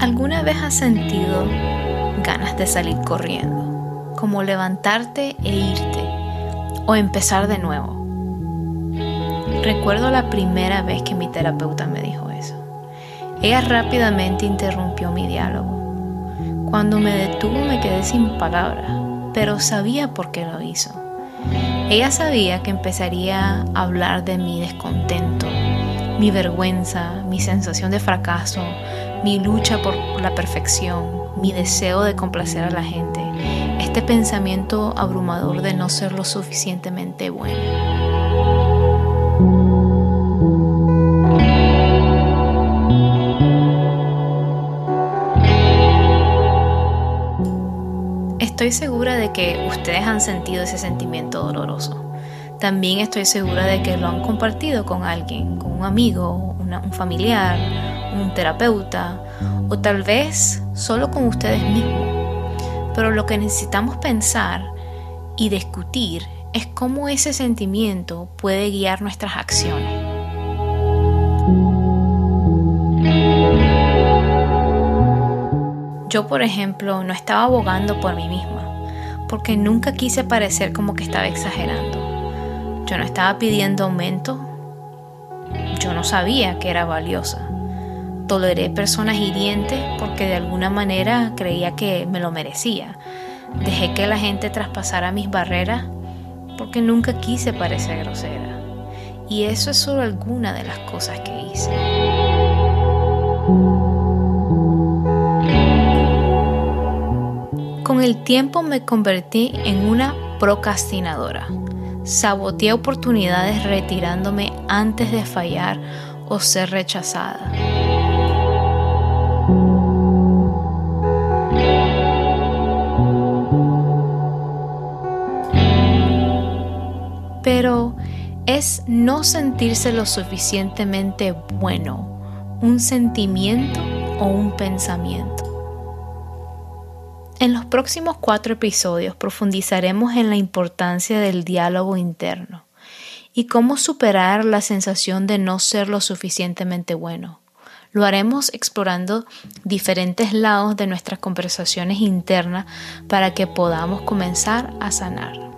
¿Alguna vez has sentido ganas de salir corriendo? Como levantarte e irte o empezar de nuevo. Recuerdo la primera vez que mi terapeuta me dijo eso. Ella rápidamente interrumpió mi diálogo. Cuando me detuvo me quedé sin palabras, pero sabía por qué lo hizo. Ella sabía que empezaría a hablar de mi descontento, mi vergüenza, mi sensación de fracaso, mi lucha por la perfección, mi deseo de complacer a la gente, este pensamiento abrumador de no ser lo suficientemente bueno. Estoy segura de que ustedes han sentido ese sentimiento doloroso. También estoy segura de que lo han compartido con alguien, con un amigo, un familiar, un terapeuta o tal vez solo con ustedes mismos. Pero lo que necesitamos pensar y discutir es cómo ese sentimiento puede guiar nuestras acciones. Yo, por ejemplo, no estaba abogando por mí misma, porque nunca quise parecer como que estaba exagerando. Yo no estaba pidiendo aumento, yo no sabía que era valiosa. Toleré personas hirientes porque de alguna manera creía que me lo merecía. Dejé que la gente traspasara mis barreras porque nunca quise parecer grosera. Y eso es solo alguna de las cosas que hice. Con el tiempo me convertí en una procrastinadora. Saboteé oportunidades retirándome antes de fallar o ser rechazada. Pero es no sentirse lo suficientemente bueno, un sentimiento o un pensamiento. En los próximos cuatro episodios profundizaremos en la importancia del diálogo interno y cómo superar la sensación de no ser lo suficientemente bueno. Lo haremos explorando diferentes lados de nuestras conversaciones internas para que podamos comenzar a sanar.